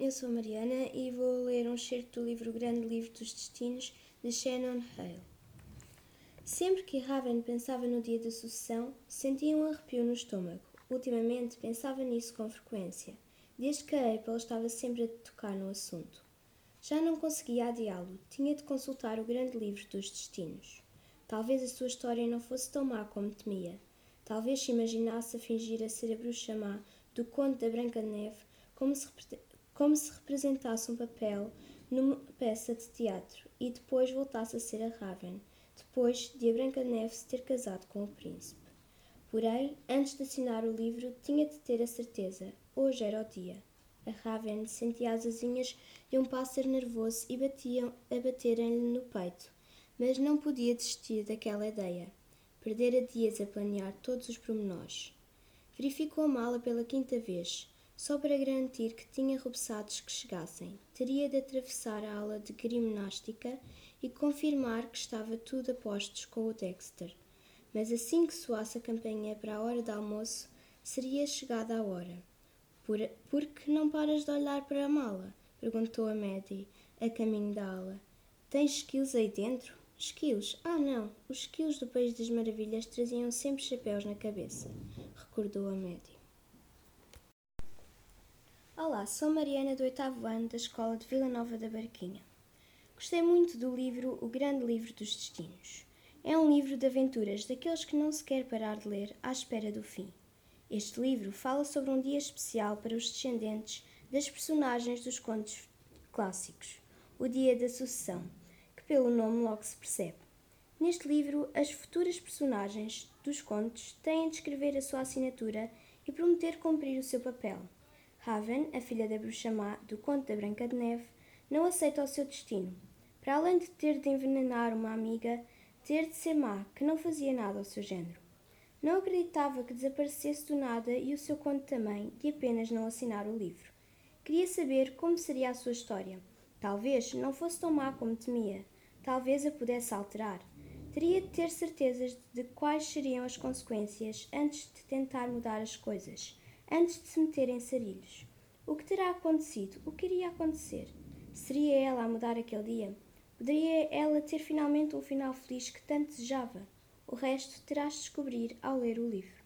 Eu sou a Mariana e vou ler um excerto do livro Grande Livro dos Destinos de Shannon Hale. Sempre que Raven pensava no dia da sucessão, sentia um arrepio no estômago. Ultimamente pensava nisso com frequência, desde que a April estava sempre a tocar no assunto. Já não conseguia adiá-lo, tinha de consultar o grande livro dos destinos. Talvez a sua história não fosse tão má como temia. Talvez se imaginasse a fingir a ser a bruxa má do Conde da Branca de Neve como se, como se representasse um papel numa peça de teatro e depois voltasse a ser a Raven, depois de a Branca de Neve se ter casado com o príncipe. Porém, antes de assinar o livro, tinha de ter a certeza: hoje era o dia. A Raven sentia as asinhas de um pássaro nervoso e batiam a baterem-lhe no peito, mas não podia desistir daquela ideia. Perdera dias a planear todos os pormenores. Verificou a mala pela quinta vez, só para garantir que tinha repousados que chegassem. Teria de atravessar a aula de gimnástica e confirmar que estava tudo a postos com o Dexter. Mas assim que soasse a campanha para a hora de almoço, seria chegada a hora. Por, por que não paras de olhar para a mala? perguntou a Maddie, a caminho da aula. Tens skills aí dentro? Esquilos? Ah, não. Os esquilos do País das Maravilhas traziam sempre chapéus na cabeça, recordou a Maddie. Olá, sou Mariana do oitavo ano da Escola de Vila Nova da Barquinha. Gostei muito do livro O Grande Livro dos Destinos. É um livro de aventuras daqueles que não se quer parar de ler à espera do fim. Este livro fala sobre um dia especial para os descendentes das personagens dos contos clássicos, o Dia da Sucessão pelo nome logo se percebe. Neste livro, as futuras personagens dos contos têm de escrever a sua assinatura e prometer cumprir o seu papel. Raven, a filha da bruxa má do conto da Branca de Neve, não aceita o seu destino. Para além de ter de envenenar uma amiga, ter de ser má, que não fazia nada ao seu género. Não acreditava que desaparecesse do nada e o seu conto também, de apenas não assinar o livro. Queria saber como seria a sua história. Talvez não fosse tão má como temia talvez a pudesse alterar. Teria de ter certezas de quais seriam as consequências antes de tentar mudar as coisas, antes de se meter em sarilhos. O que terá acontecido? O que iria acontecer? Seria ela a mudar aquele dia? Poderia ela ter finalmente um final feliz que tanto desejava? O resto terás de descobrir ao ler o livro.